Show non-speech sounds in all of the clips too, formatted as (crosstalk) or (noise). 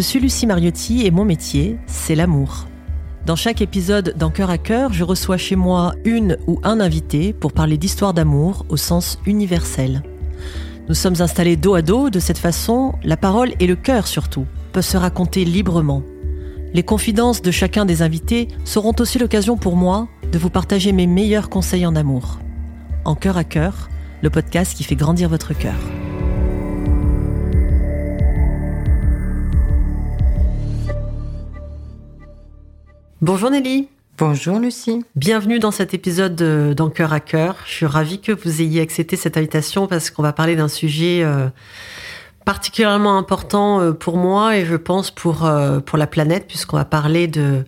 Je suis Lucie Mariotti et mon métier, c'est l'amour. Dans chaque épisode d'En cœur à cœur, je reçois chez moi une ou un invité pour parler d'histoire d'amour au sens universel. Nous sommes installés dos à dos, de cette façon, la parole et le cœur surtout peuvent se raconter librement. Les confidences de chacun des invités seront aussi l'occasion pour moi de vous partager mes meilleurs conseils en amour. En cœur à cœur, le podcast qui fait grandir votre cœur. Bonjour Nelly. Bonjour Lucie. Bienvenue dans cet épisode d'En cœur à cœur. Je suis ravie que vous ayez accepté cette invitation parce qu'on va parler d'un sujet euh, particulièrement important euh, pour moi et je pense pour, euh, pour la planète puisqu'on va parler de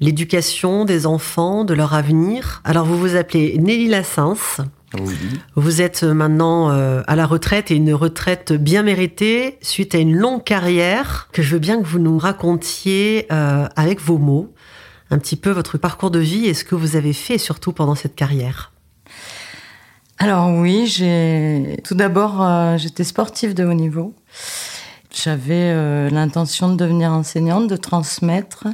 l'éducation des enfants, de leur avenir. Alors vous vous appelez Nelly Lassens. Oui. Vous êtes maintenant à la retraite et une retraite bien méritée suite à une longue carrière que je veux bien que vous nous racontiez avec vos mots un petit peu votre parcours de vie et ce que vous avez fait surtout pendant cette carrière. Alors oui, j'ai tout d'abord euh, j'étais sportive de haut niveau. J'avais euh, l'intention de devenir enseignante, de transmettre.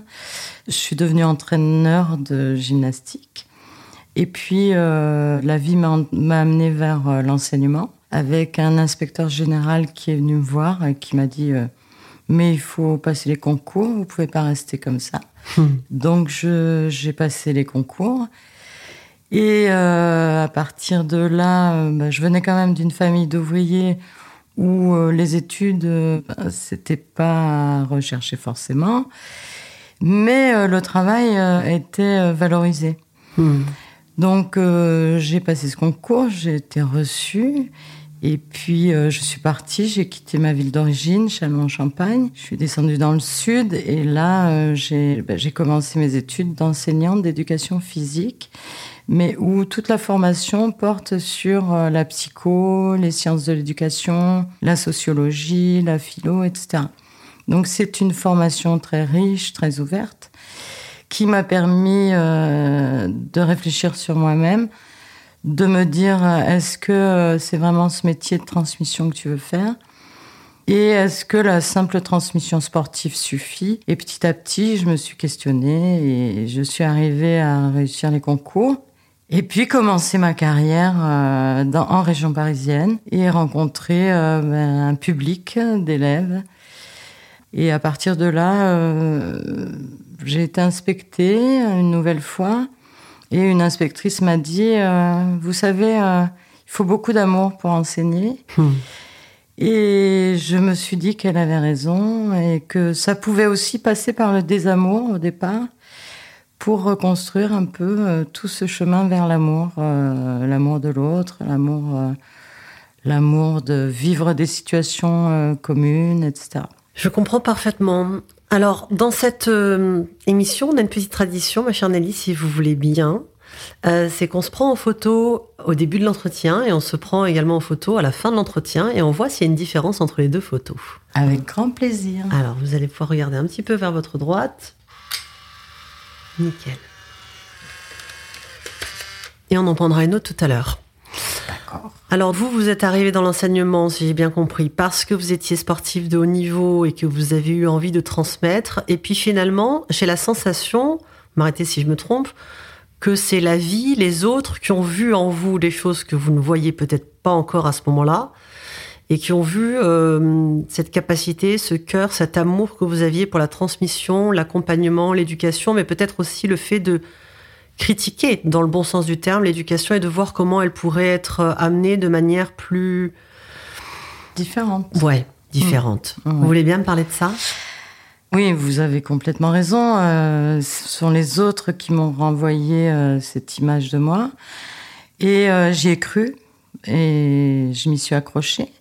Je suis devenue entraîneur de gymnastique. Et puis euh, la vie m'a amené vers l'enseignement avec un inspecteur général qui est venu me voir et qui m'a dit mais il faut passer les concours, vous pouvez pas rester comme ça. Hmm. Donc j'ai passé les concours. Et euh, à partir de là, euh, bah, je venais quand même d'une famille d'ouvriers où euh, les études, bah, c'était pas recherché forcément, mais le travail était valorisé. Hmm. Donc j'ai passé ce concours, j'ai été reçue et puis, euh, je suis partie, j'ai quitté ma ville d'origine, Chalon-en-Champagne. Je suis descendue dans le sud et là, euh, ben, j'ai commencé mes études d'enseignante d'éducation physique, mais où toute la formation porte sur euh, la psycho, les sciences de l'éducation, la sociologie, la philo, etc. Donc, c'est une formation très riche, très ouverte, qui m'a permis de réfléchir sur moi-même, de me dire est-ce que euh, c'est vraiment ce métier de transmission que tu veux faire? Et est-ce que la simple transmission sportive suffit? Et petit à petit, je me suis questionnée et je suis arrivée à réussir les concours. Et puis commencer ma carrière euh, en région parisienne et rencontrer euh, ben, un public d'élèves. Et à partir de là, j'ai été inspectée une nouvelle fois et une inspectrice m'a dit, euh, vous savez, euh, il faut beaucoup d'amour pour enseigner. Hmm. Et je me suis dit qu'elle avait raison et que ça pouvait aussi passer par le désamour au départ pour reconstruire un peu euh, tout ce chemin vers l'amour, l'amour de l'autre, l'amour, l'amour de vivre des situations communes, etc. Je comprends parfaitement. Alors, dans cette euh, émission, on a une petite tradition, ma chère Nelly, si vous voulez bien. Euh, c'est qu'on se prend en photo au début de l'entretien et on se prend également en photo à la fin de l'entretien et on voit s'il y a une différence entre les deux photos. Avec grand plaisir. Alors, vous allez pouvoir regarder un petit peu vers votre droite. Nickel. Et on en prendra une autre tout à l'heure. Alors vous, vous êtes arrivé dans l'enseignement, si j'ai bien compris, parce que vous étiez sportif de haut niveau et que vous avez eu envie de transmettre. Et puis finalement, j'ai la sensation, m'arrêtez si je me trompe, que c'est la vie, les autres qui ont vu en vous des choses que vous ne voyez peut-être pas encore à ce moment-là, et qui ont vu euh, cette capacité, ce cœur, cet amour que vous aviez pour la transmission, l'accompagnement, l'éducation, mais peut-être aussi le fait de critiquer, dans le bon sens du terme, l'éducation et de voir comment elle pourrait être euh, amenée de manière plus... Différente. Ouais, différente. Mmh. Vous voulez bien me parler de ça? Oui, vous avez complètement raison. Euh, ce sont les autres qui m'ont renvoyé euh, cette image de moi. Et j'y ai cru et je m'y suis accrochée.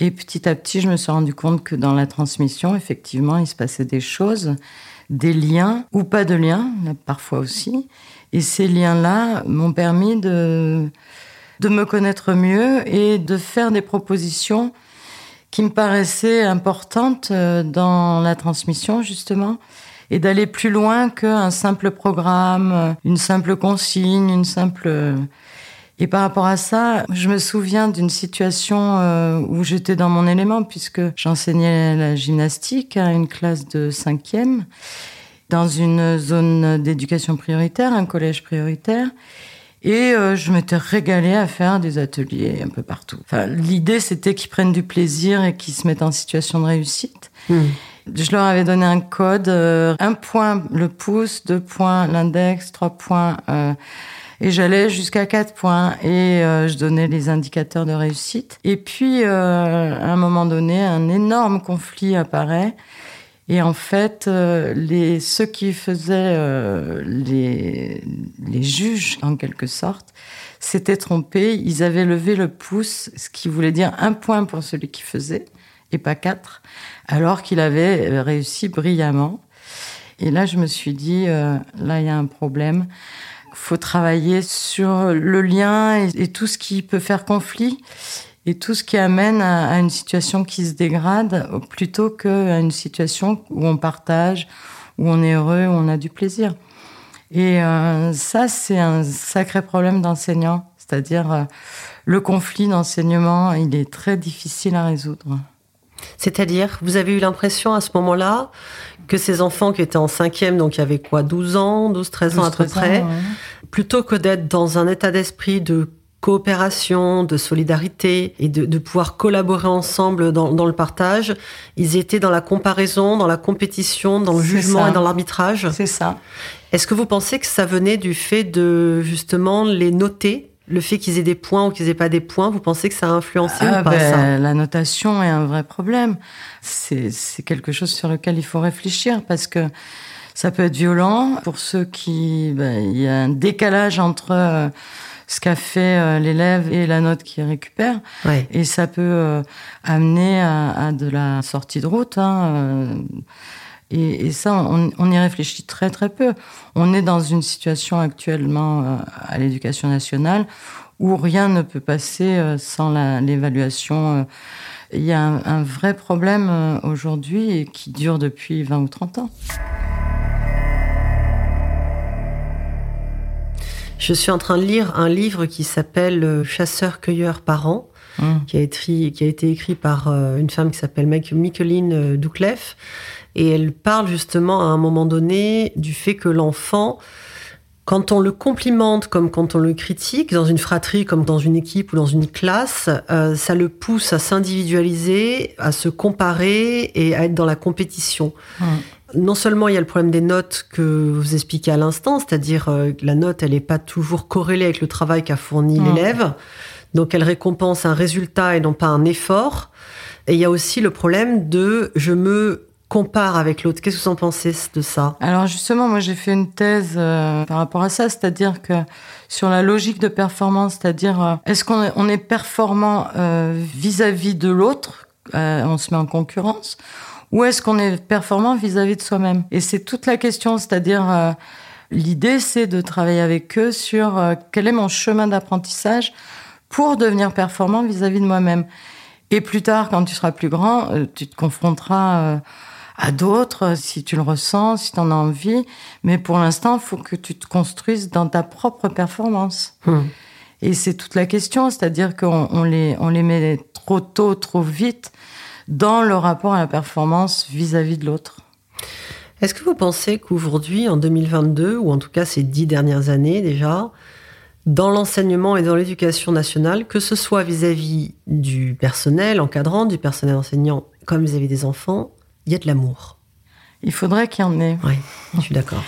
Et petit à petit, je me suis rendu compte que dans la transmission, effectivement, il se passait des choses, des liens ou pas de liens, parfois aussi. Et ces liens-là m'ont permis de, de me connaître mieux et de faire des propositions qui me paraissaient importantes euh, dans la transmission, justement, et d'aller plus loin qu'un simple programme, une simple consigne, une simple... Et par rapport à ça, je me souviens d'une situation euh, où j'étais dans mon élément puisque j'enseignais la gymnastique à une classe de cinquième dans une zone d'éducation prioritaire, un collège prioritaire. Et euh, je m'étais régalée à faire des ateliers un peu partout. Enfin, L'idée, c'était qu'ils prennent du plaisir et qu'ils se mettent en situation de réussite. Hmm. Je leur avais donné un code, euh, un point le pouce, deux points l'index, trois points... Euh, et j'allais jusqu'à quatre points et je donnais les indicateurs de réussite. Et puis, à un moment donné, un énorme conflit apparaît et en fait, euh, les, ceux qui faisaient euh, les, les juges, en quelque sorte, s'étaient trompés. Ils avaient levé le pouce, ce qui voulait dire un point pour celui qui faisait, et pas quatre, alors qu'il avait euh, réussi brillamment. Et là, je me suis dit, là, il y a un problème. Faut travailler sur le lien et, et tout ce qui peut faire conflit et tout ce qui amène à, une situation qui se dégrade plutôt qu'à une situation où on partage, où on est heureux, où on a du plaisir. Et euh, ça, c'est un sacré problème d'enseignant, c'est-à-dire euh, le conflit d'enseignement, il est très difficile à résoudre. C'est-à-dire, vous avez eu l'impression à ce moment-là que ces enfants qui étaient en cinquième, donc il y avait quoi, 12 ans, 12, 13 ans à peu près, plutôt que d'être dans un état d'esprit de coopération, de solidarité et de, pouvoir collaborer ensemble dans, le partage. Ils étaient dans la comparaison, dans la compétition, dans le jugement et dans l'arbitrage. C'est ça. Est-ce que vous pensez que ça venait du fait de justement les noter le fait qu'ils aient des points ou qu'ils aient pas des points, vous pensez que ça a influencé ah ou pas ben, ça? La notation est un vrai problème. C'est quelque chose sur lequel il faut réfléchir parce que ça peut être violent pour ceux qui... Ben, il y a un décalage entre... Euh, ce qu'a fait euh, l'élève et la note qu'il récupère. Et ça peut euh, amener à, de la sortie de route. Hein, euh. et, ça, on, y réfléchit très très peu. On est dans une situation actuellement à l'éducation nationale où rien ne peut passer sans l'évaluation. Il y a un, un vrai problème aujourd'hui qui dure depuis 20 ou 30 ans. Je suis en train de lire un livre qui s'appelle euh, Chasseur-cueilleur parents, mmh. qui, a été, qui a été écrit par euh, une femme qui s'appelle Mikeline euh, Douclef. Et elle parle justement à un moment donné du fait que l'enfant, quand on le complimente comme quand on le critique, dans une fratrie comme dans une équipe ou dans une classe, ça le pousse à s'individualiser, à se comparer et à être dans la compétition. Mmh non seulement il y a le problème des notes que vous expliquez à l'instant, c'est-à-dire euh, la note, elle n'est pas toujours corrélée avec le travail qu'a fourni l'élève, donc elle récompense un résultat et non pas un effort. Et il y a aussi le problème de je me compare avec l'autre. Qu'est-ce que vous en pensez de ça? Alors justement, moi j'ai fait une thèse euh, par rapport à ça, c'est-à-dire que sur la logique de performance, c'est-à-dire euh, est-ce qu'on est, on est performant vis-à-vis -vis de l'autre, on se met en concurrence, ou est-ce qu'on est performant vis-à-vis de soi-même? Et c'est toute la question, c'est-à-dire euh, l'idée, c'est de travailler avec eux sur euh, quel est mon chemin d'apprentissage pour devenir performant vis-à-vis de moi-même. Et plus tard, quand tu seras plus grand, euh, tu te confronteras à d'autres si tu le ressens, si tu en as envie. Mais pour l'instant, il faut que tu te construises dans ta propre performance. Hmm. Et c'est toute la question, c'est-à-dire qu'on on les, on les met trop tôt, trop vite dans le rapport à la performance vis-à-vis de l'autre. Est-ce que vous pensez qu'aujourd'hui, en 2022, ou en tout cas ces dix dernières années déjà, dans l'enseignement et dans l'éducation nationale, que ce soit vis-à-vis du personnel encadrant, du personnel enseignant, comme vis-à-vis des enfants, il y a de l'amour Il faudrait qu'il y en ait. Oui, je suis d'accord.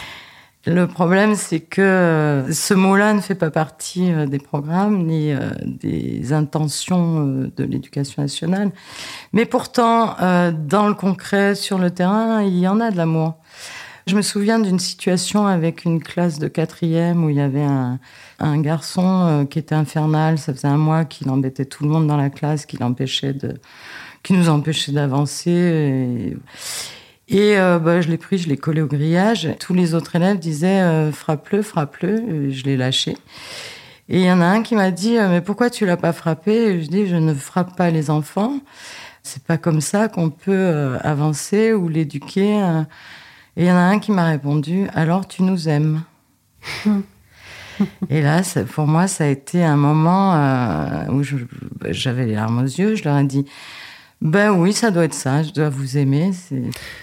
Le problème, c'est que ce mot-là ne fait pas partie euh, des programmes ni euh, des intentions euh, de l'éducation nationale. Mais pourtant, dans le concret, sur le terrain, il y en a de l'amour. Je me souviens d'une situation avec une classe de quatrième où il y avait un, un garçon qui était infernal. Ça faisait un mois qu'il embêtait tout le monde dans la classe, qu'il empêchait de, qui nous empêchait d'avancer. Et... Et euh, bah, je l'ai pris, je l'ai collé au grillage. Tous les autres élèves disaient euh, frappe-le, frappe-le. Je l'ai lâché. Et il y en a un qui m'a dit euh, mais pourquoi tu l'as pas frappé? Je dis je ne frappe pas les enfants. C'est pas comme ça qu'on peut avancer ou l'éduquer. Et il y en a un qui m'a répondu alors tu nous aimes. (laughs) et là, pour moi, ça a été un moment euh, où j'avais les larmes aux yeux. Je leur ai dit, ben oui, ça doit être ça, je dois vous aimer.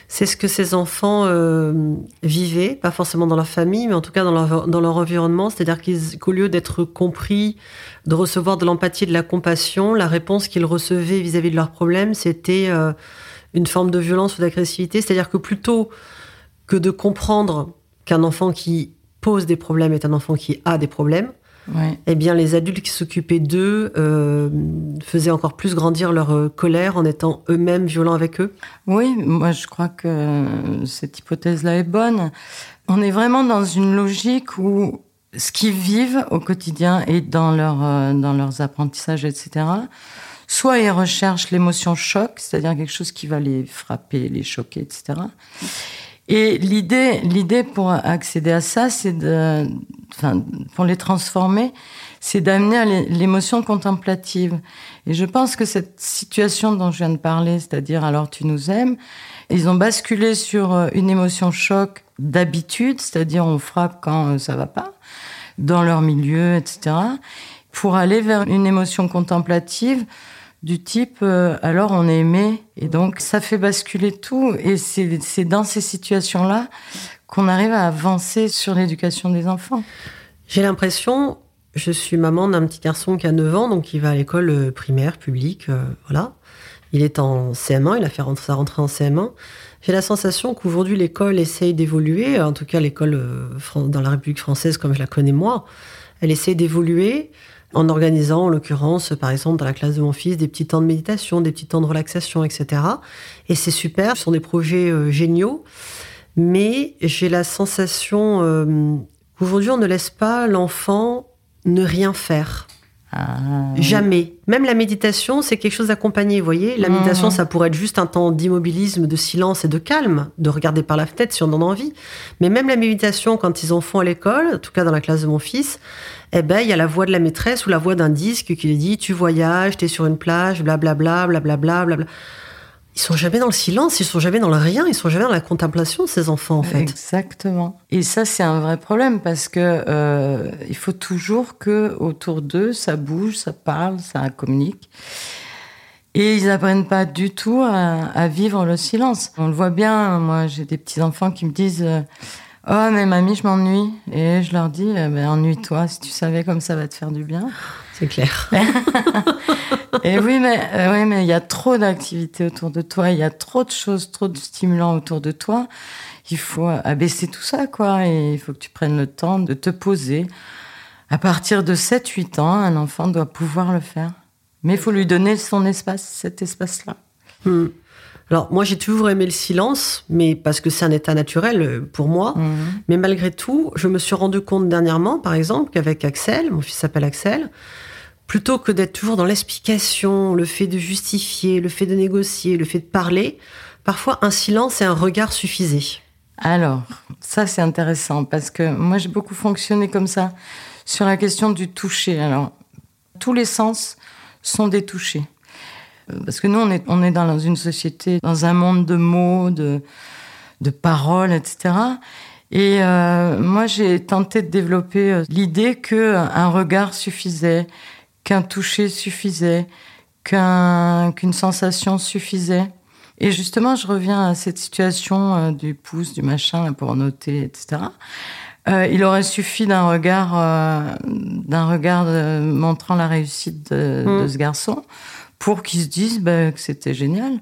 C'est ce que ces enfants euh, vivaient, pas forcément dans leur famille, mais en tout cas dans leur, dans leur environnement. C'est-à-dire qu'au lieu d'être compris, de recevoir de l'empathie de la compassion, la réponse qu'ils recevaient vis-à-vis de leurs problèmes, c'était euh, une forme de violence ou d'agressivité. C'est-à-dire que plutôt que de comprendre qu'un enfant qui pose des problèmes est un enfant qui a des problèmes, eh bien, les adultes qui s'occupaient d'eux euh, faisaient encore plus grandir leur euh, colère en étant eux-mêmes violents avec eux. Oui, moi je crois que cette hypothèse-là est bonne. On est vraiment dans une logique où ce qu'ils vivent au quotidien et dans, leur, euh, dans leurs apprentissages, etc., soit ils recherchent l'émotion choc, c'est-à-dire quelque chose qui va les frapper, les choquer, etc. Et l'idée, l'idée pour accéder à ça, c'est de, enfin, pour les transformer, c'est d'amener l'émotion contemplative. Et je pense que cette situation dont je viens de parler, c'est-à-dire alors tu nous aimes, ils ont basculé sur euh, une émotion choc d'habitude, c'est-à-dire on frappe quand euh, ça va pas, dans leur milieu, etc., pour aller vers une émotion contemplative du type euh, alors on est aimé et donc ça fait basculer tout et c'est dans ces situations-là qu'on arrive à avancer sur l'éducation des enfants. J'ai l'impression, je suis maman d'un petit garçon qui a 9 ans, donc qui va à l'école euh, primaire, publique, euh, voilà. Il est en CM1, il a fait sa rentrée en CM1. J'ai la sensation qu'aujourd'hui l'école essaye d'évoluer, en tout cas l'école dans la République française comme je la connais moi, elle essaye d'évoluer en organisant, en l'occurrence, par exemple, dans la classe de mon fils, des petits temps de méditation, des petits temps de relaxation, etc. Et c'est super, ce sont des projets euh, géniaux, mais j'ai la sensation euh, qu'aujourd'hui, on ne laisse pas l'enfant ne rien faire. Ah, Jamais. Même la méditation, c'est quelque chose d'accompagné. Vous voyez, la méditation, ça pourrait être juste un temps d'immobilisme, de silence et de calme, de regarder par la fenêtre si on en a envie. Mais même la méditation, quand ils en font à l'école, en tout cas dans la classe de mon fils, eh ben, il y a la voix de la maîtresse ou la voix d'un disque qui lui dit, tu voyages, tu es sur une plage, blablabla, blablabla, blablabla. Ils sont jamais dans le silence, ils sont jamais dans le rien, ils sont jamais dans la contemplation, ces enfants, en fait. Exactement. Et ça, c'est un vrai problème parce que euh, il faut toujours que autour d'eux, ça bouge, ça parle, ça communique. Et ils apprennent pas du tout à, vivre le silence. On le voit bien. Moi, j'ai des petits enfants qui me disent. Euh, oh, mais mamie, je m'ennuie. Et je leur dis, eh ben, ennuie-toi, si tu savais comme ça va te faire du bien. C'est clair. (laughs) Et oui, mais euh, oui, mais il y a trop d'activités autour de toi, il y a trop de choses, trop de stimulants autour de toi. Il faut abaisser tout ça, quoi. Et il faut que tu prennes le temps de te poser. À partir de 7-8 ans, un enfant doit pouvoir le faire. Mais il faut lui donner son espace, cet espace-là. Hmm. Alors moi j'ai toujours aimé le silence, mais parce que c'est un état naturel euh, pour moi. Hmm. Mais malgré tout, je me suis rendu compte dernièrement, par exemple, qu'avec Axel, mon fils s'appelle Axel, plutôt que d'être toujours dans l'explication, le fait de justifier, le fait de négocier, le fait de parler, parfois un silence et un regard suffisaient. Alors, ça c'est intéressant parce que moi j'ai beaucoup fonctionné comme ça sur la question du toucher. Alors, tous les sens sont des touchés. Parce que nous, on est, dans une société, dans un monde de mots, de, de paroles, etc. Et euh, moi, j'ai tenté de développer euh, l'idée que un regard suffisait, qu'un toucher suffisait, qu'une sensation suffisait. Et justement, je reviens à cette situation euh, du pouce, du machin, pour noter, etc. Euh, il aurait suffi d'un regard, euh, d'un regard montrant la réussite de, mm. ce garçon pour qu'il se dise bah, que c'était génial.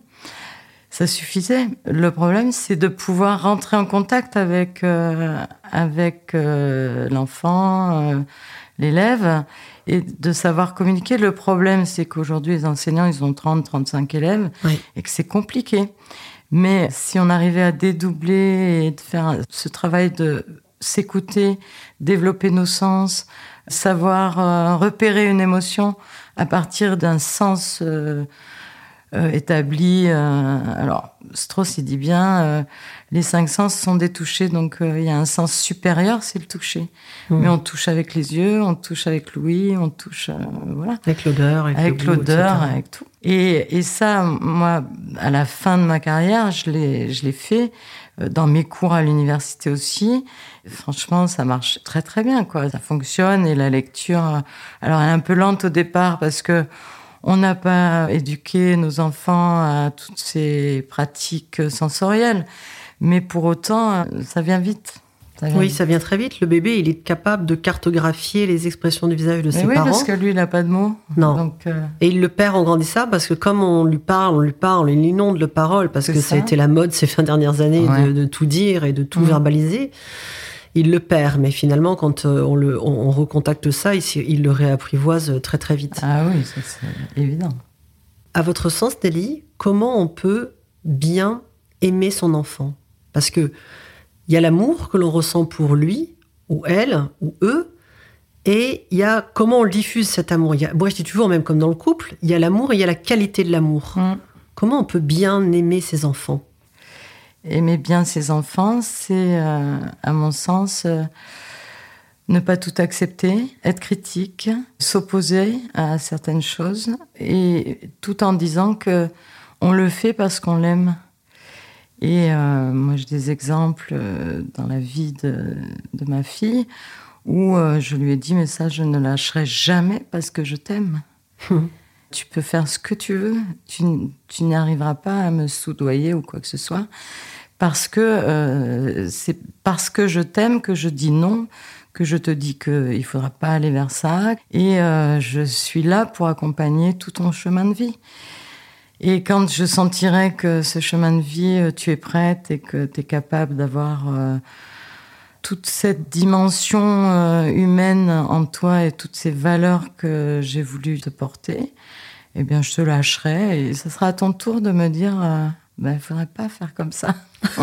Ça suffisait. Le problème, c'est de pouvoir rentrer en contact avec avec l'enfant, l'élève, et de savoir communiquer. Le problème, c'est qu'aujourd'hui, les enseignants, ils ont 30, 35 élèves et que c'est compliqué. Mais si on arrivait à dédoubler et de faire ce travail de s'écouter, développer nos sens, savoir euh, repérer une émotion à partir d'un sens euh, euh, établi. Alors, Strauss, il dit bien, les cinq sens sont des touchés, donc il y a un sens supérieur, c'est le toucher. Mmh. Mais on touche avec les yeux, on touche avec l'ouïe, on touche, voilà. Avec l'odeur, avec, l'odeur, avec tout. Et, et ça, moi, à la fin de ma carrière, je l'ai, je l'ai fait dans mes cours à l'université aussi. Franchement, ça marche très très bien, quoi. Ça fonctionne et la lecture, alors elle est un peu lente au départ parce que on n'a pas éduqué nos enfants à toutes ces pratiques sensorielles, mais pour autant, ça vient vite. oui, ça vient très vite. Le bébé, il est capable de cartographier les expressions du visage de ses oui, parents. parce que lui, il n'a pas de mots. Non. Euh, Et il le perd en grandissant parce que comme on lui parle, on lui parle, on l'inonde de paroles parce que ça. a été la mode ces (laughs) fins dernières années de, tout dire et de tout mmh. verbaliser il le perd, mais finalement, quand euh, on, le, on, recontacte ça, il, le réapprivoise très très vite. Ah oui, c'est évident. À votre sens, Nelly, comment on peut bien aimer son enfant? Parce que il y a l'amour que l'on ressent pour lui, ou elle, ou eux, et il y a comment on diffuse cet amour? Il moi, je dis toujours, même comme dans le couple, il y a l'amour et il y a la qualité de l'amour. Mm. Comment on peut bien aimer ses enfants? Aimer bien ses enfants, c'est, euh, à mon sens, euh, ne pas tout accepter, être critique, s'opposer à certaines choses, et tout en disant que on le fait parce qu'on l'aime. Et euh, moi, j'ai des exemples dans la vie de, de ma fille où je lui ai dit, mais ça, je ne lâcherai jamais parce que je t'aime. (laughs) tu peux faire ce que tu veux, tu, tu n'y arriveras pas à me soudoyer ou quoi que ce soit parce que euh, c'est parce que je t'aime que je dis non, que je te dis qu'il ne faudra pas aller vers ça. Et euh, je suis là pour accompagner tout ton chemin de vie. Et quand je sentirai que ce chemin de vie, euh, tu es prête et que tu es capable d'avoir toute cette dimension humaine en toi et toutes ces valeurs que j'ai voulu te porter, eh bien, je te lâcherai et ce sera à ton tour de me dire ben, il ne faudrait pas faire comme ça. (laughs)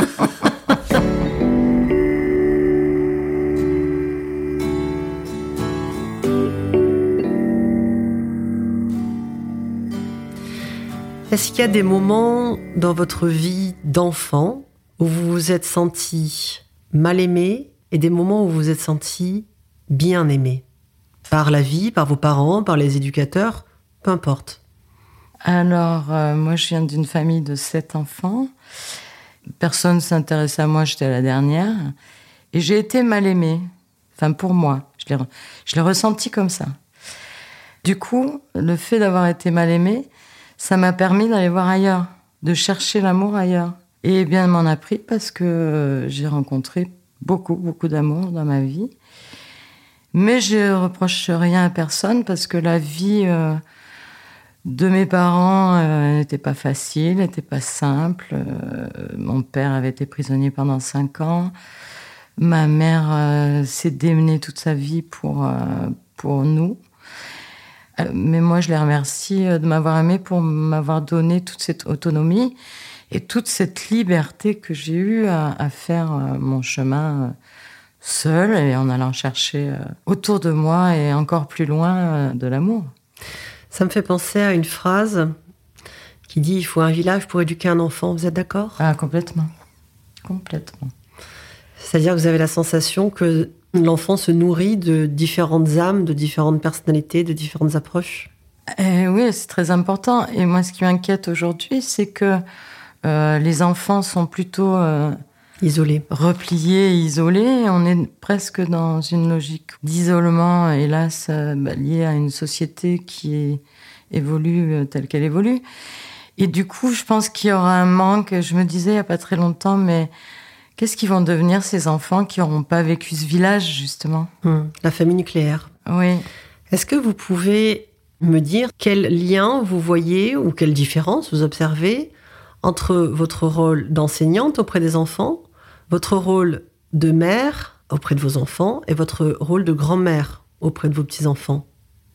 Est-ce qu'il y a des moments dans votre vie d'enfant où vous vous êtes senti mal aimé et des moments où vous vous êtes senti bien aimé? Par la vie, par vos parents, par les éducateurs, peu importe. Alors, euh, moi, je viens d'une famille de sept enfants. Personne ne s'intéressait à moi, j'étais la dernière. Et j'ai été mal aimée. Enfin, pour moi. Je l'ai ressenti comme ça. Du coup, le fait d'avoir été mal aimée, ça m'a permis d'aller voir ailleurs, de chercher l'amour ailleurs. Et bien, m'en a pris parce que euh, j'ai rencontré beaucoup, beaucoup d'amour dans ma vie. Mais je reproche rien à personne parce que la vie, euh, de mes parents euh, n'était pas facile, n'était pas simple. Euh, mon père avait été prisonnier pendant cinq ans. Ma mère euh, s'est démenée toute sa vie pour, pour nous. mais moi, je les remercie de m'avoir aimé pour m'avoir donné toute cette autonomie et toute cette liberté que j'ai eue à, à faire mon chemin seul et en allant chercher autour de moi et encore plus loin de l'amour. Ça me fait penser à une phrase qui dit il faut un village pour éduquer un enfant. Vous êtes d'accord? Ah, complètement. Complètement. C'est-à-dire que vous avez la sensation que l'enfant se nourrit de différentes âmes, de différentes personnalités, de différentes approches? Eh Oui, c'est très important. Et moi, ce qui m'inquiète aujourd'hui, c'est que euh, les enfants sont plutôt euh, isolés, repliés, isolés. On est presque dans une logique d'isolement, hélas, euh, bah, liée à une société qui évolue euh, telle qu'elle évolue. Et du coup, je pense qu'il y aura un manque. Je me disais il n'y a pas très longtemps, mais qu'est-ce qu'ils vont devenir ces enfants qui n'auront pas vécu ce village, justement? Hmm, La famille nucléaire. Oui. Est-ce que vous pouvez me dire quel lien vous voyez ou quelle différence vous observez entre votre rôle d'enseignante auprès des enfants votre rôle de mère auprès de vos enfants et votre rôle de grand-mère auprès de vos petits-enfants?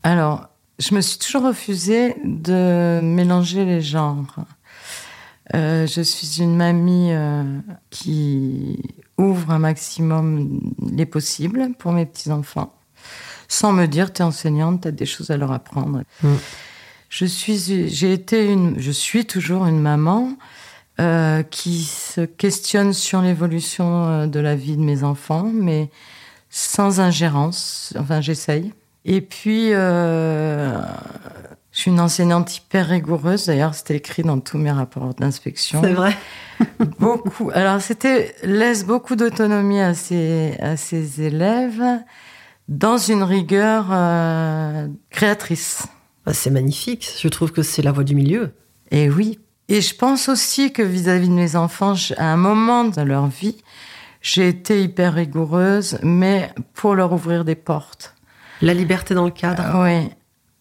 Alors, je me suis toujours refusée de mélanger les genres. Euh, je suis une mamie euh, qui ouvre un maximum les possibles pour mes petits-enfants, sans me dire, tu es enseignante, tu as des choses à leur apprendre. Mm. Je suis, j'ai été une, je suis toujours une maman euh, qui se questionne sur l'évolution euh, de la vie de mes enfants, mais sans ingérence. Enfin, j'essaye. Et puis, euh, je suis une enseignante hyper rigoureuse. D'ailleurs, c'était écrit dans tous mes rapports d'inspection. C'est vrai. (laughs) beaucoup. Alors, c'était laisse beaucoup d'autonomie à ses, à ses élèves dans une rigueur euh, créatrice. Ah, c'est magnifique. Je trouve que c'est la voie du milieu. Et oui. Et je pense aussi que vis-à-vis de mes enfants, à un moment de leur vie, j'ai été hyper rigoureuse, mais pour leur ouvrir des portes. La liberté dans le cadre. Euh, oui,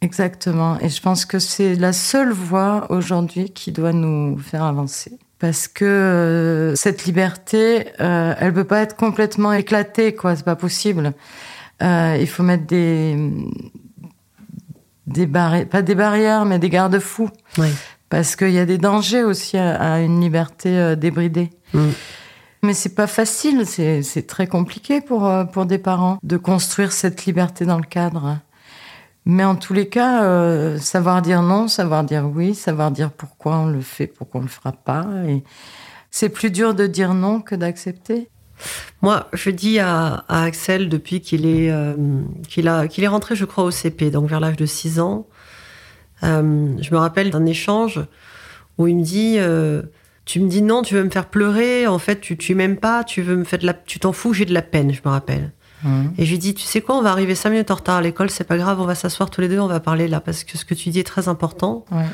exactement. Et je pense que c'est la seule voie aujourd'hui qui doit nous faire avancer. Parce que euh, cette liberté, euh, elle peut pas être complètement éclatée, quoi. C'est pas possible. Euh, il faut mettre des des barrières, pas des barrières, mais des garde-fous. Oui. Parce qu'il y a des dangers aussi à, à une liberté euh, débridée. Mm. Mais c'est pas facile, c'est très compliqué pour, euh, pour des parents de construire cette liberté dans le cadre. Mais en tous les cas, euh, savoir dire non, savoir dire oui, savoir dire pourquoi on le fait, pourquoi on le fera pas. Et c'est plus dur de dire non que d'accepter. Moi, je dis à, à Axel depuis qu'il est, euh, qu'il a, qu'il est rentré, je crois, au CP, donc vers l'âge de 6 ans. Euh, je me rappelle d'un échange où il me dit euh, Tu me dis non, tu veux me faire pleurer, en fait, tu, tu m'aimes pas, tu veux me faire de la, tu t'en fous, j'ai de la peine, je me rappelle. Et je lui dis Tu sais quoi, on va arriver 5 minutes en retard à l'école, c'est pas grave, on va s'asseoir tous les deux, on va parler là, parce que ce que tu dis est très important. Ouais.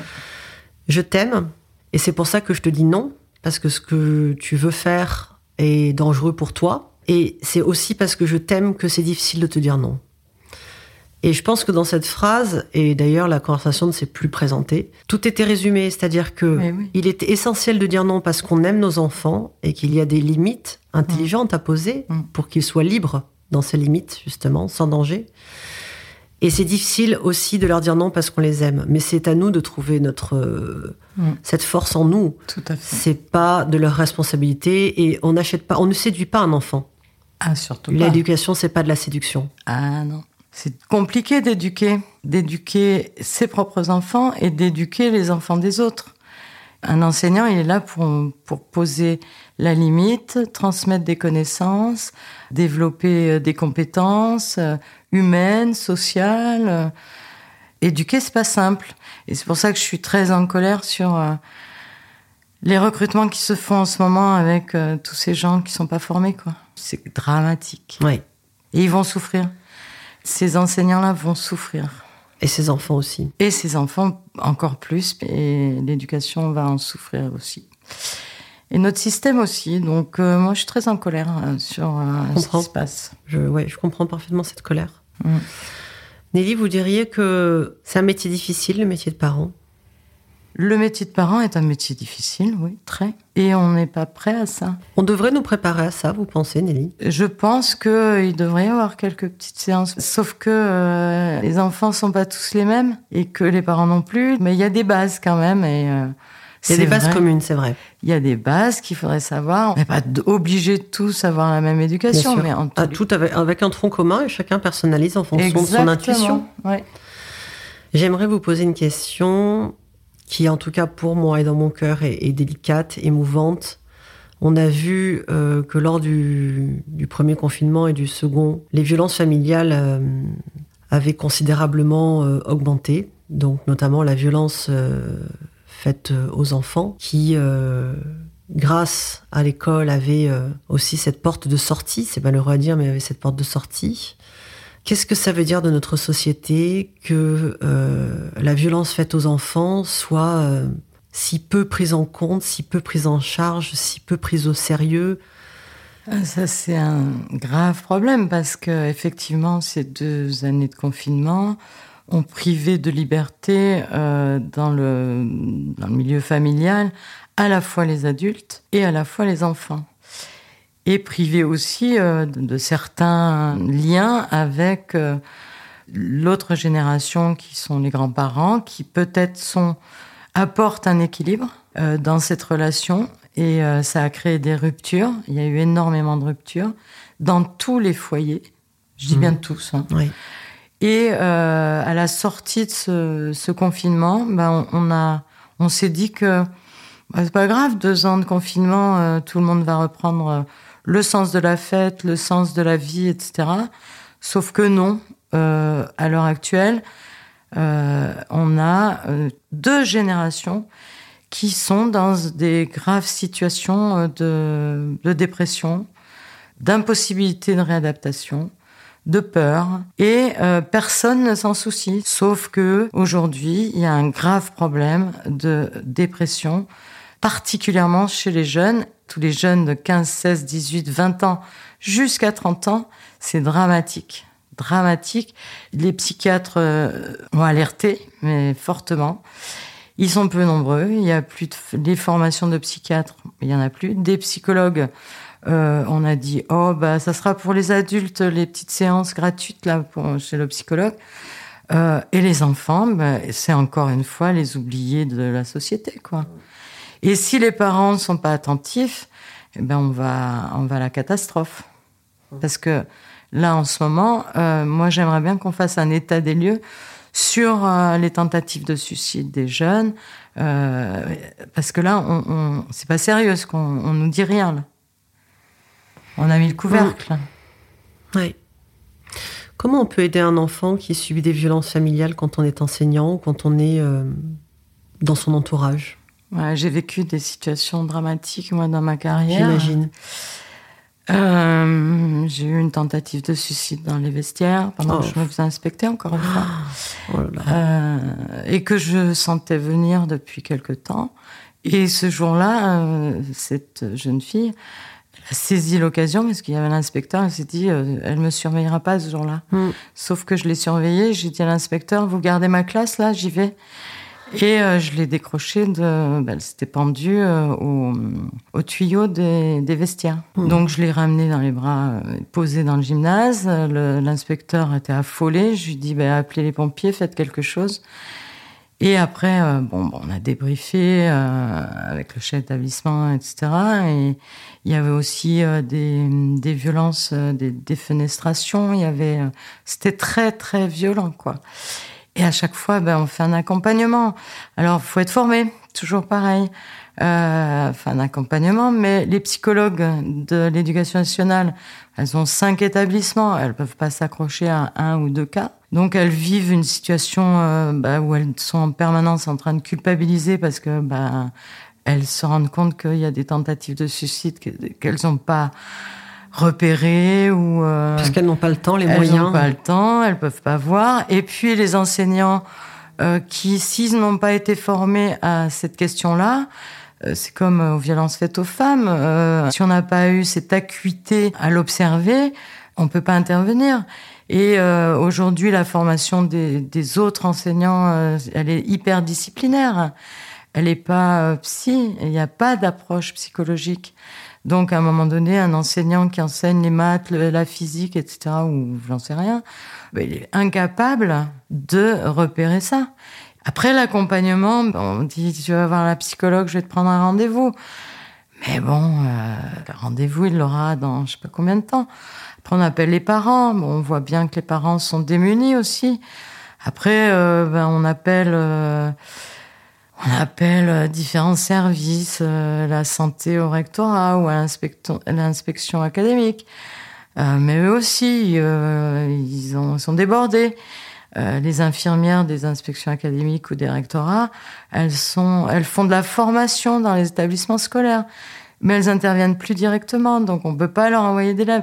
Je t'aime, et c'est pour ça que je te dis non, parce que ce que tu veux faire est dangereux pour toi. Et c'est aussi parce que je t'aime que c'est difficile de te dire non. Et je pense que dans cette phrase, et d'ailleurs la conversation ne s'est plus présentée, tout était résumé, c'est-à-dire que oui. il était essentiel de dire non parce qu'on aime nos enfants et qu'il y a des limites intelligentes à poser Mm. pour qu'ils soient libres dans ces limites, justement, sans danger. Et c'est difficile aussi de leur dire non parce qu'on les aime. Mais c'est à nous de trouver notre, Mm. cette force en nous. Tout à fait. C'est pas de leur responsabilité et on n'achète pas, on ne séduit pas un enfant. Ah, surtout pas. L'éducation, c'est pas de la séduction. Ah non. C'est compliqué d'éduquer, d'éduquer ses propres enfants et d'éduquer les enfants des autres. Un enseignant, il est là pour, pour poser la limite, transmettre des connaissances, développer euh, des compétences euh, humaines, sociales. euh. Éduquer, c'est pas simple. Et c'est pour ça que je suis très en colère sur les recrutements qui se font en ce moment avec tous ces gens qui sont pas formés, quoi. C'est dramatique. Ouais. Et ils vont souffrir. Ces enseignants-là vont souffrir. Et ses enfants aussi. Et ces enfants encore plus. Et l'éducation va en souffrir aussi. Et notre système aussi. Donc euh, moi, je suis très en colère euh, sur euh, ce qui se passe. Je, ouais, je comprends parfaitement cette colère. Mm. Nelly, vous diriez que c'est un métier difficile, le métier de parent? Le métier de parent est un métier difficile, oui, très. Et on n'est pas prêt à ça. On devrait nous préparer à ça, vous pensez, Nelly? Je pense qu'il devrait y avoir quelques petites séances. Sauf que euh, les enfants sont pas tous les mêmes et que les parents non plus. Mais il y a des bases quand même. Et, euh, Il y a c'est des bases vrai. communes, c'est vrai. Il y a des bases qu'il faudrait savoir. On n'est pas obligé de tous avoir la même éducation, mais en Ah, tout avec, avec un tronc commun et chacun personnalise en fonction de son intuition. Ouais. J'aimerais vous poser une question qui, en tout cas pour moi et dans mon cœur, est, délicate, émouvante. On a vu euh, que lors du, premier confinement et du second, les violences familiales euh, avaient considérablement euh, augmenté, donc notamment la violence faite aux enfants, qui, grâce à l'école, avait aussi cette porte de sortie, c'est malheureux à dire, mais avait cette porte de sortie. Qu'est-ce que ça veut dire de notre société que euh, la violence faite aux enfants soit euh, si peu prise en compte, si peu prise en charge, si peu prise au sérieux? Ah, Ça, c'est un grave problème parce que effectivement, ces deux années de confinement ont privé de liberté euh, dans, le, dans le milieu familial à la fois les adultes et à la fois les enfants. Et privé aussi euh, de, certains liens avec euh, l'autre génération qui sont les grands-parents, qui peut-être sont apportent un équilibre euh, dans cette relation et ça a créé des ruptures. Il y a eu énormément de ruptures dans tous les foyers. Je dis bien tous. hein. Oui. Et à la sortie de ce, confinement, ben, on, a, on s'est dit que bah, c'est pas grave, deux ans de confinement, tout le monde va reprendre le sens de la fête, le sens de la vie, etc. Sauf que non, à l'heure actuelle, on a deux générations qui sont dans des graves situations de, de dépression, d'impossibilité de réadaptation, de peur et euh, personne ne s'en soucie. Sauf que aujourd'hui, il y a un grave problème de dépression, particulièrement chez les jeunes. Tous les jeunes de 15, 16, 18, 20 ans jusqu'à 30 ans, c'est dramatique. Dramatique. Les psychiatres euh, ont alerté, mais fortement. Ils sont peu nombreux. Il y a plus de les formations de psychiatres, il y en a plus. Des psychologues euh, on a dit oh bah ça sera pour les adultes les petites séances gratuites là pour, chez le psychologue. Euh, et les enfants, bah, c'est encore une fois les oubliés de la société quoi. Et si les parents ne sont pas attentifs, eh ben on va on va à la catastrophe. Parce que là en ce moment, euh, moi j'aimerais bien qu'on fasse un état des lieux sur les tentatives de suicide des jeunes, parce que là, on, on c'est pas sérieux, ce qu'on on nous dit rien. Là. On a mis le couvercle. Oui. Comment on peut aider un enfant qui subit des violences familiales quand on est enseignant ou quand on est euh, dans son entourage? J'ai vécu des situations dramatiques, moi, dans ma carrière. J'imagine. Euh, j'ai eu une tentative de suicide dans les vestiaires pendant que je me faisais inspecter, encore une fois. Oh euh, et que je sentais venir depuis quelque temps. Et ce jour-là, cette jeune fille, a saisi l'occasion parce qu'il y avait l'inspecteur, il s'est dit, euh, elle me surveillera pas ce jour-là. Mm. Sauf que je l'ai surveillée, j'ai dit à l'inspecteur, vous gardez ma classe là, j'y vais. Et euh, je l'ai décroché de, ben, elle s'était pendue euh, au, au, tuyau des, des vestiaires. Mm. Donc je l'ai ramené dans les bras, posé dans le gymnase. L'inspecteur était affolé. Je lui dis, ben, appelez les pompiers, faites quelque chose. Et après, bon, bon, on a débriefé avec le chef d'établissement, etc. Et, il y avait aussi euh, des, des, violences, euh, des défenestrations. Il y avait, euh, c'était très très violent quoi. Et à chaque fois, ben, on fait un accompagnement. Alors, faut être formé, toujours pareil. Euh, enfin, un accompagnement, mais les psychologues de l'éducation nationale, elles ont cinq établissements, elles peuvent pas s'accrocher à un ou deux cas. Donc, elles vivent une situation euh, bah, où elles sont en permanence en train de culpabiliser parce que bah, elles se rendent compte qu'il y a des tentatives de suicide qu'elles n'ont pas repérées ou euh, parce qu'elles n'ont pas le temps, les moyens. Elles n'ont pas le temps, elles peuvent pas voir. Et puis les enseignants euh, qui, s'ils n'ont pas été formés à cette question-là, euh, c'est comme aux violences faites aux femmes. Euh, si on n'a pas eu cette acuité à l'observer, on peut pas intervenir. Et euh, aujourd'hui, la formation des, des autres enseignants, elle est hyper disciplinaire elle n'est pas euh, psy, il n'y a pas d'approche psychologique. Donc, à un moment donné, un enseignant qui enseigne les maths, la physique, etc., ou j'en sais rien, ben, il est incapable de repérer ça. Après l'accompagnement, on dit tu vas voir la psychologue, je vais te prendre un rendez-vous. Mais bon, euh, le rendez-vous, il l'aura dans je sais pas combien de temps. Après, on appelle les parents. Bon, on voit bien que les parents sont démunis aussi. Après, euh, ben, on appelle euh, on appelle euh, différents services, euh, la santé au rectorat ou à l'inspection académique. Euh, mais eux aussi, ils ont, sont débordés. les infirmières des inspections académiques ou des rectorats, elles, sont, elles font de la formation dans les établissements scolaires, mais elles interviennent plus directement, donc on peut pas leur envoyer d'élèves.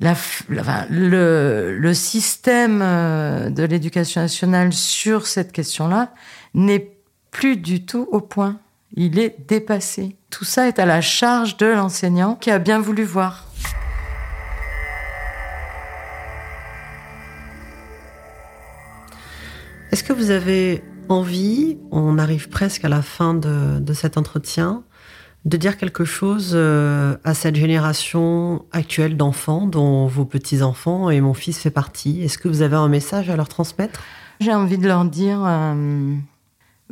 La, le, le système de l'éducation nationale sur cette question-là n'est plus du tout au point. Il est dépassé. Tout ça est à la charge de l'enseignant qui a bien voulu voir. Est-ce que vous avez envie, on arrive presque à la fin de, cet entretien, de dire quelque chose euh, à cette génération actuelle d'enfants dont vos petits-enfants et mon fils fait partie? Est-ce que vous avez un message à leur transmettre? J'ai envie de leur dire... Euh,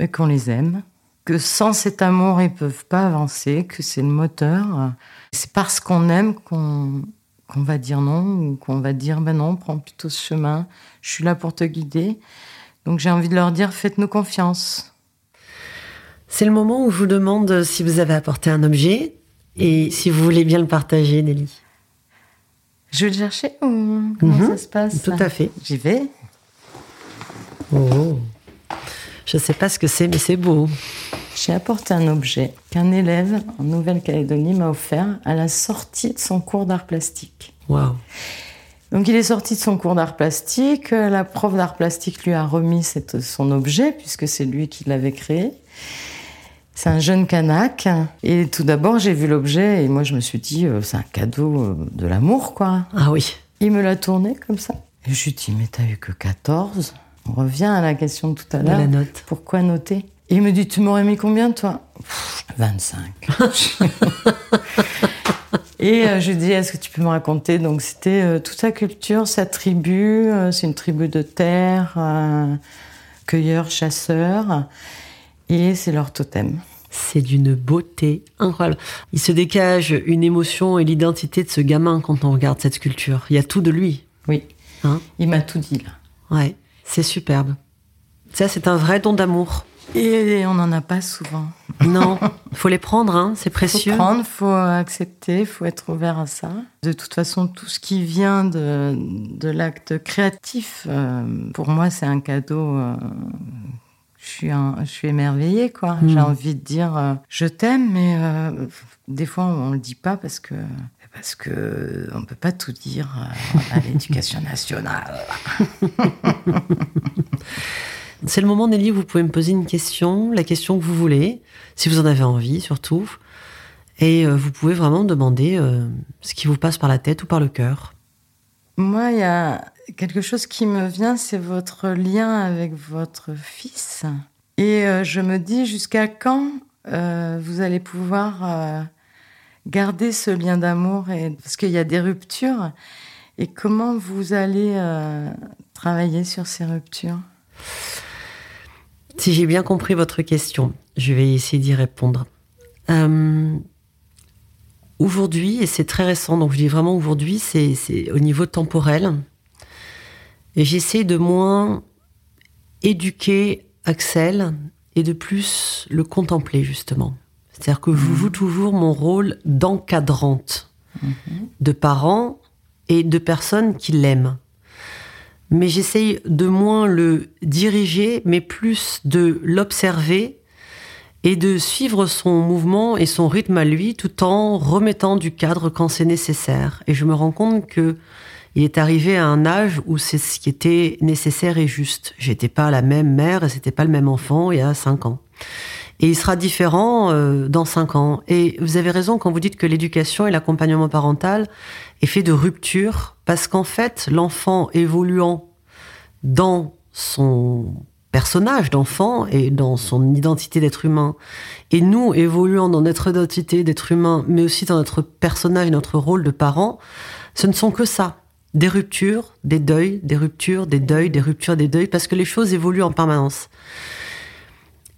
qu'on les aime, que sans cet amour, ils peuvent pas avancer, que c'est le moteur. C'est parce qu'on aime qu'on qu'on va dire non ou qu'on va dire ben non, prends plutôt ce chemin, je suis là pour te guider. Donc j'ai envie de leur dire faites-nous confiance. C'est le moment où je vous demande si vous avez apporté un objet et si vous voulez bien le partager, Nelly. Je vais le chercher ou comment Mhm. ça se passe? Tout à fait. J'y vais. Oh. Je ne sais pas ce que c'est, mais c'est beau. J'ai apporté un objet qu'un élève en Nouvelle-Calédonie m'a offert à la sortie de son cours d'art plastique. Waouh. Donc il est sorti de son cours d'art plastique, la prof d'art plastique lui a remis cette- son objet puisque c'est lui qui l'avait créé. C'est un jeune Kanak et tout d'abord j'ai vu l'objet et moi je me suis dit euh, c'est un cadeau euh, de l'amour quoi. Ah oui. Il me l'a tourné comme ça. Et je lui ai dit mais t'as eu que 14 On revient à la question de tout à l'heure. la note. Pourquoi noter? Et il me dit Tu m'aurais mis combien, toi? Pff, 25. (laughs) Et euh, je lui dis Est-ce que tu peux me raconter? Donc, c'était euh, toute sa culture, sa tribu. euh, c'est une tribu de terre, cueilleurs, chasseurs. Et c'est leur totem. C'est d'une beauté incroyable. Il se dégage une émotion et l'identité de ce gamin quand on regarde cette sculpture. Il y a tout de lui. Oui. Hein? Il m'a tout dit, là. Ouais, c'est superbe. Ça, c'est un vrai don d'amour. Et on n'en a pas souvent. Non, faut les prendre, hein, c'est faut précieux. prendre, faut accepter, faut être ouvert à ça. De toute façon, tout ce qui vient de, de l'acte créatif, euh, pour moi, c'est un cadeau. euh, je suis, un- je suis émerveillée, quoi. Mm. J'ai envie de dire euh, je t'aime, mais des fois, on le dit pas parce que parce que on peut pas tout dire euh, à l'éducation nationale. (laughs) C'est le moment, Nelly, où vous pouvez me poser une question, la question que vous voulez, si vous en avez envie, surtout. Et euh, vous pouvez vraiment demander euh, ce qui vous passe par la tête ou par le cœur. Moi, il y a quelque chose qui me vient, c'est votre lien avec votre fils. Et euh, je me dis jusqu'à quand euh, vous allez pouvoir euh, garder ce lien d'amour parce qu'il y a des ruptures et comment vous allez euh, travailler sur ces ruptures? Si j'ai bien compris votre question, je vais essayer d'y répondre. Euh, aujourd'hui, et c'est très récent, donc je dis vraiment aujourd'hui, c'est c'est au niveau temporel, et j'essaie de moins éduquer Axel et de plus le contempler, justement. C'est-à-dire que je joue toujours mon rôle d'encadrante de parents et de personnes qui l'aiment mais j'essaye de moins le diriger, mais plus de l'observer et de suivre son mouvement et son rythme à lui, tout en remettant du cadre quand c'est nécessaire. Et je me rends compte que il est arrivé à un âge où c'est ce qui était nécessaire et juste. J'étais pas la même mère et c'était pas le même enfant il y a cinq ans. Et il sera différent euh, dans cinq ans. Et vous avez raison quand vous dites que l'éducation et l'accompagnement parental est fait de rupture, parce qu'en fait, l'enfant évoluant dans son personnage d'enfant et dans son identité d'être humain, et nous évoluant dans notre identité d'être humain, mais aussi dans notre personnage, notre rôle de parent, ce ne sont que ça. Des ruptures, des deuils, des ruptures, des deuils, des ruptures, des deuils, parce que les choses évoluent en permanence.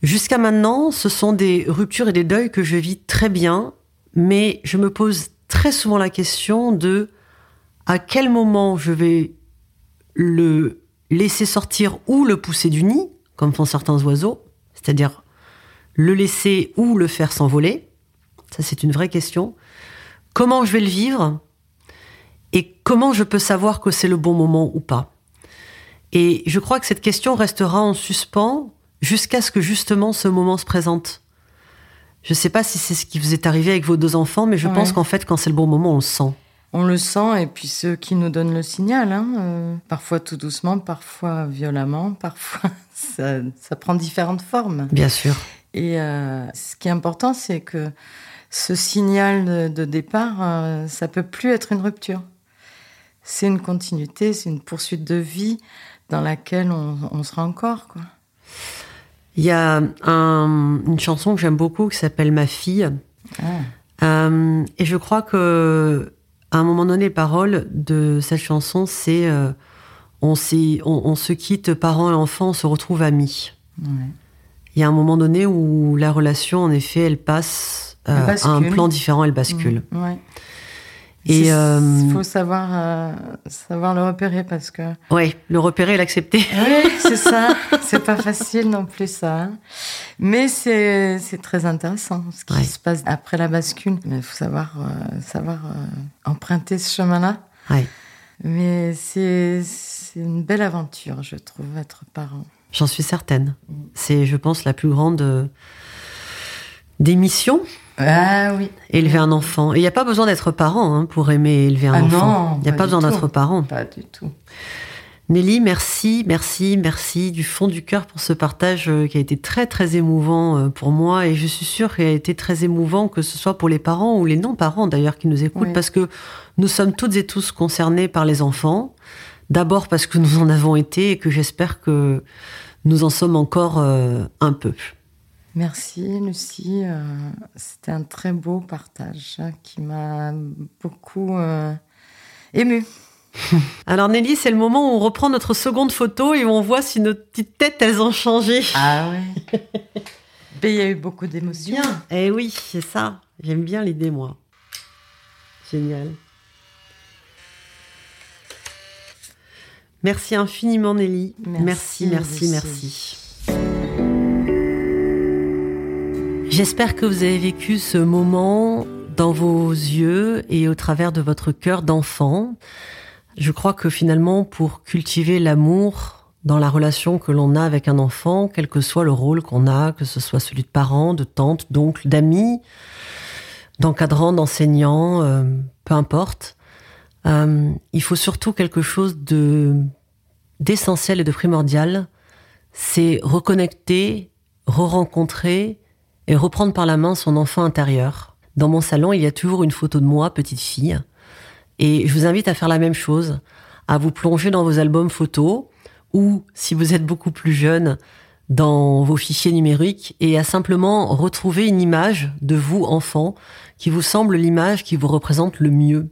Jusqu'à maintenant, ce sont des ruptures et des deuils que je vis très bien, mais je me pose très souvent la question de à quel moment je vais le laisser sortir ou le pousser du nid, comme font certains oiseaux, c'est-à-dire le laisser ou le faire s'envoler. Ça, c'est une vraie question. Comment je vais le vivre et comment je peux savoir que c'est le bon moment ou pas? Et je crois que cette question restera en suspens jusqu'à ce que justement ce moment se présente. Je ne sais pas si c'est ce qui vous est arrivé avec vos deux enfants, mais je Ouais. pense qu'en fait, quand c'est le bon moment, on le sent. On le sent, et puis ceux qui nous donnent le signal, hein, euh, parfois tout doucement, parfois violemment, (laughs) parfois ça, ça prend différentes formes. Bien sûr. Et euh, ce qui est important, c'est que ce signal de, de départ, euh, ça peut plus être une rupture. C'est une continuité, c'est une poursuite de vie dans laquelle on, on sera encore. Quoi. Il y a un- une chanson que j'aime beaucoup qui s'appelle Ma fille. Ah. Euh, et je crois que à un moment donné, les paroles de cette chanson, c'est euh, on, on, on se quitte parents et enfants, on se retrouve amis. Ouais. Il y a un moment donné où la relation, en effet, elle passe euh, Elle à un plan différent, elle bascule. Ouais. Et il euh, faut savoir euh, savoir le repérer parce que. Oui, le repérer et l'accepter. (laughs) Oui, c'est ça. (laughs) c'est pas facile non plus ça. Hein. Mais c'est c'est très intéressant ce qui se passe après la bascule. Mais il faut savoir euh, savoir emprunter ce chemin-là. Oui. Mais c'est c'est une belle aventure, je trouve, être parent. J'en suis certaine. Mm. C'est, je pense, la plus grande des missions ah oui. Élever un enfant. Il n'y a pas besoin d'être parent hein, pour aimer élever un ah enfant. Il n'y a pas, besoin d'être parent. Pas du tout. Nelly, merci, merci, merci du fond du cœur pour ce partage euh, qui a été très, très émouvant euh, pour moi. Et je suis sûre qu'il a été très émouvant, que ce soit pour les parents ou les non-parents d'ailleurs qui nous écoutent, parce que nous sommes toutes et tous concernés par les enfants. D'abord parce que nous en avons été et que j'espère que nous en sommes encore euh, un peu. Merci Lucie, euh, c'était un très beau partage hein, qui m'a beaucoup euh, ému. (laughs) Alors Nelly, c'est le moment où on reprend notre seconde photo et où on voit si nos petites têtes, elles ont changé. Ah oui. (laughs) il y a eu beaucoup d'émotions. Eh oui, c'est ça. J'aime bien l'idée, moi. Génial. Merci infiniment Nelly. Merci, merci, merci. J'espère que vous avez vécu ce moment dans vos yeux et au travers de votre cœur d'enfant. Je crois que finalement, pour cultiver l'amour dans la relation que l'on a avec un enfant, quel que soit le rôle qu'on a, que ce soit celui de parent, de tante, d'oncle, d'ami, d'encadrant, d'enseignant, euh, peu importe, euh, il faut surtout quelque chose de d'essentiel et de primordial, c'est reconnecter, re-rencontrer et reprendre par la main son enfant intérieur. Dans mon salon, il y a toujours une photo de moi, petite fille. Et je vous invite à faire la même chose, à vous plonger dans vos albums photos ou, si vous êtes beaucoup plus jeune, dans vos fichiers numériques et à simplement retrouver une image de vous, enfant, qui vous semble l'image qui vous représente le mieux,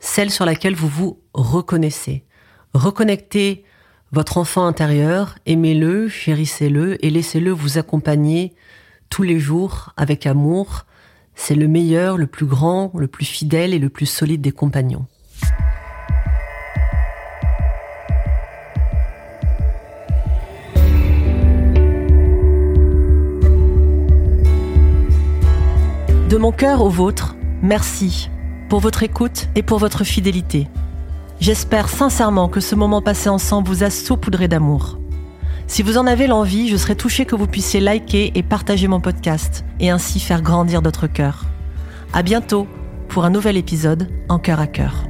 celle sur laquelle vous vous reconnaissez. Reconnectez votre enfant intérieur, aimez-le, chérissez-le et laissez-le vous accompagner tous les jours avec amour. C'est le meilleur, le plus grand, le plus fidèle et le plus solide des compagnons. De mon cœur au vôtre, merci pour votre écoute et pour votre fidélité. J'espère sincèrement que ce moment passé ensemble vous a saupoudré d'amour. Si vous en avez l'envie, je serais touchée que vous puissiez liker et partager mon podcast et ainsi faire grandir notre cœur. À bientôt pour un nouvel épisode en cœur à cœur.